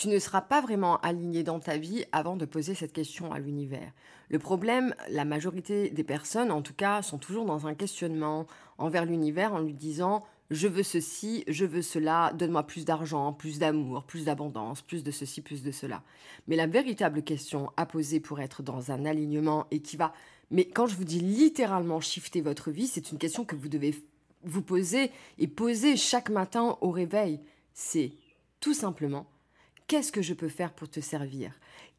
tu ne seras pas vraiment aligné dans ta vie avant de poser cette question à l'univers. Le problème, la majorité des personnes, en tout cas, sont toujours dans un questionnement envers l'univers en lui disant je veux ceci, je veux cela, donne-moi plus d'argent, plus d'amour, plus d'abondance, plus de ceci, plus de cela. Mais la véritable question à poser pour être dans un alignement et qui va, mais quand je vous dis littéralement shifter votre vie, c'est une question que vous devez vous poser et poser chaque matin au réveil. C'est tout simplement Qu'est-ce que je peux faire pour te servir?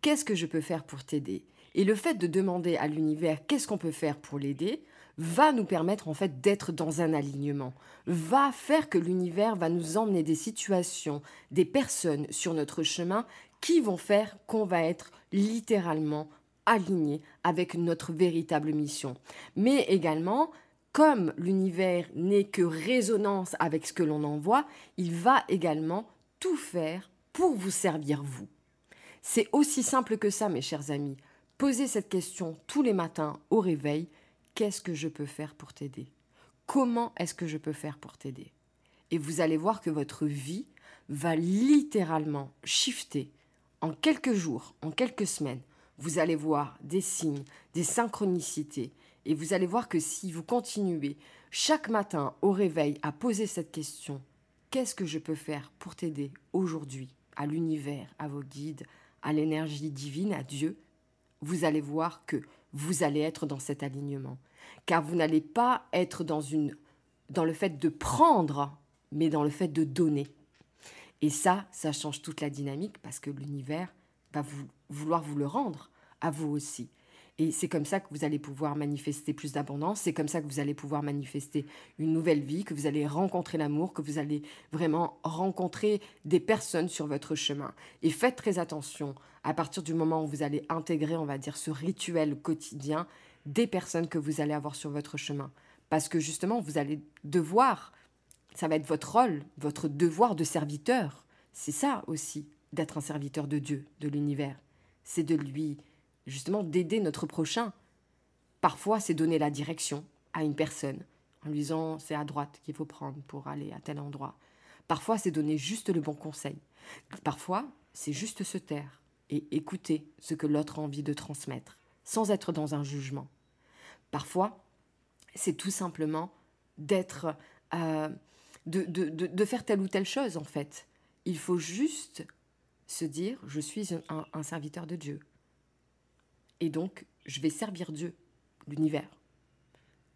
Qu'est-ce que je peux faire pour t'aider? Et le fait de demander à l'univers qu'est-ce qu'on peut faire pour l'aider va nous permettre en fait d'être dans un alignement, va faire que l'univers va nous emmener des situations, des personnes sur notre chemin qui vont faire qu'on va être littéralement aligné avec notre véritable mission. Mais également, comme l'univers n'est que résonance avec ce que l'on envoie, il va également tout faire pour vous servir vous. C'est aussi simple que ça, mes chers amis. Posez cette question tous les matins au réveil. Qu'est-ce que je peux faire pour t'aider? Comment est-ce que je peux faire pour t'aider? Et vous allez voir que votre vie va littéralement shifter en quelques jours, en quelques semaines. Vous allez voir des signes, des synchronicités. Et vous allez voir que si vous continuez chaque matin au réveil à poser cette question, qu'est-ce que je peux faire pour t'aider aujourd'hui? À l'univers, à vos guides, à l'énergie divine, à Dieu, vous allez voir que vous allez être dans cet alignement. Car vous n'allez pas être dans, une, dans le fait de prendre, mais dans le fait de donner. Et ça, ça change toute la dynamique parce que l'univers va vouloir vous le rendre à vous aussi. Et c'est comme ça que vous allez pouvoir manifester plus d'abondance, c'est comme ça que vous allez pouvoir manifester une nouvelle vie, que vous allez rencontrer l'amour, que vous allez vraiment rencontrer des personnes sur votre chemin. Et faites très attention, à partir du moment où vous allez intégrer, on va dire, ce rituel quotidien, des personnes que vous allez avoir sur votre chemin. Parce que justement, vous allez devoir, ça va être votre rôle, votre devoir de serviteur. C'est ça aussi, d'être un serviteur de Dieu, de l'univers. C'est de lui justement d'aider notre prochain. Parfois, c'est donner la direction à une personne en lui disant c'est à droite qu'il faut prendre pour aller à tel endroit. Parfois, c'est donner juste le bon conseil. Parfois, c'est juste se taire et écouter ce que l'autre a envie de transmettre, sans être dans un jugement. Parfois, c'est tout simplement d'être, euh, de, de, faire telle ou telle chose en fait. Il faut juste se dire, je suis un serviteur de Dieu. Et donc, je vais servir Dieu, l'univers.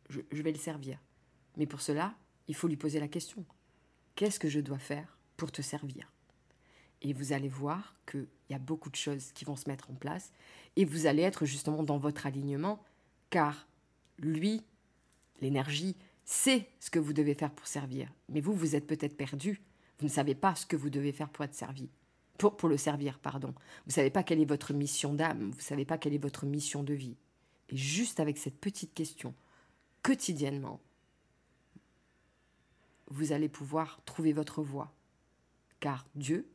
Je, vais le servir. Mais pour cela, il faut lui poser la question. Qu'est-ce que je dois faire pour te servir? Et vous allez voir qu'il y a beaucoup de choses qui vont se mettre en place. Et vous allez être justement dans votre alignement, car lui, l'énergie, sait ce que vous devez faire pour servir. Mais vous, vous êtes peut-être perdu. Vous ne savez pas ce que vous devez faire pour être servi pour, le servir, pardon. Vous ne savez pas quelle est votre mission d'âme, vous ne savez pas quelle est votre mission de vie. Et juste avec cette petite question, quotidiennement, vous allez pouvoir trouver votre voie. Car Dieu,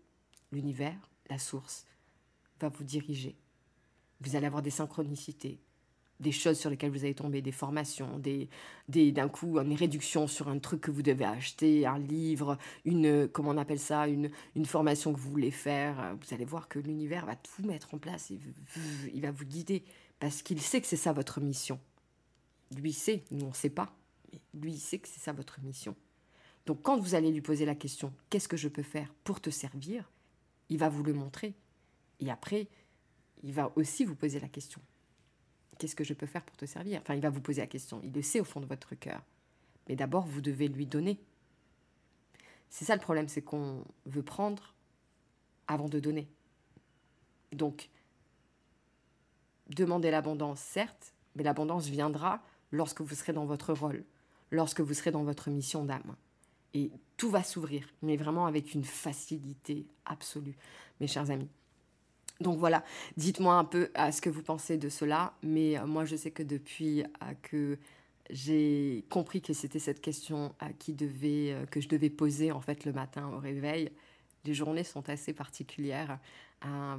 l'univers, la source, va vous diriger. Vous allez avoir des synchronicités, des choses sur lesquelles vous allez tomber, des formations, des, des d'un coup une réduction sur un truc que vous devez acheter, un livre, une comment on appelle ça, une, une formation que vous voulez faire. Vous allez voir que l'univers va tout mettre en place, il, il va vous guider parce qu'il sait que c'est ça votre mission. Lui sait, nous on ne sait pas, mais lui sait que c'est ça votre mission. Donc quand vous allez lui poser la question, qu'est-ce que je peux faire pour te servir, il va vous le montrer. Et après, il va aussi vous poser la question, qu'est-ce que je peux faire pour te servir? Enfin, il va vous poser la question. Il le sait au fond de votre cœur. Mais d'abord, vous devez lui donner. C'est ça le problème, c'est qu'on veut prendre avant de donner. Donc, demander l'abondance, certes, mais l'abondance viendra lorsque vous serez dans votre rôle, lorsque vous serez dans votre mission d'âme. Et tout va s'ouvrir, mais vraiment avec une facilité absolue, mes chers amis. Donc voilà, dites-moi un peu à ce que vous pensez de cela. Mais euh, moi, je sais que depuis euh, que j'ai compris que c'était cette question à qui devait, euh, que je devais poser en fait le matin au réveil, les journées sont assez particulières.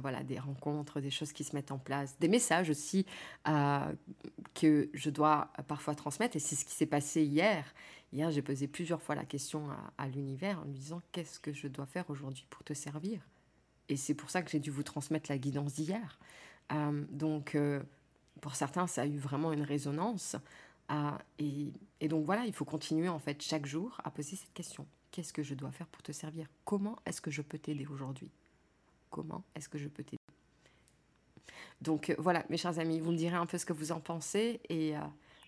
Voilà, des rencontres, des choses qui se mettent en place, des messages aussi que je dois parfois transmettre. Et c'est ce qui s'est passé hier. Hier, j'ai posé plusieurs fois la question à, à l'univers en lui disant qu'est-ce que je dois faire aujourd'hui pour te servir? Et c'est pour ça que j'ai dû vous transmettre la guidance d'hier. Euh, donc, euh, pour certains, ça a eu vraiment une résonance. et, et donc voilà, il faut continuer en fait chaque jour à poser cette question. Qu'est-ce que je dois faire pour te servir? Comment est-ce que je peux t'aider aujourd'hui? Comment est-ce que je peux t'aider? Donc euh, voilà, mes chers amis, vous me direz un peu ce que vous en pensez et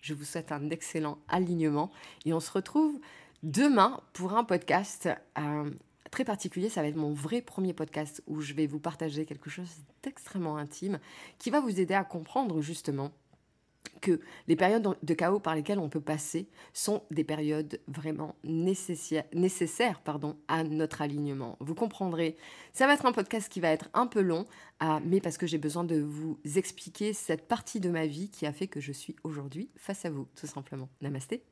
je vous souhaite un excellent alignement. Et on se retrouve demain pour un podcast très particulier. Ça va être mon vrai premier podcast où je vais vous partager quelque chose d'extrêmement intime qui va vous aider à comprendre justement que les périodes de chaos par lesquelles on peut passer sont des périodes vraiment nécessaires, pardon, à notre alignement. Vous comprendrez, ça va être un podcast qui va être un peu long, ah, mais parce que j'ai besoin de vous expliquer cette partie de ma vie qui a fait que je suis aujourd'hui face à vous, tout simplement. Namasté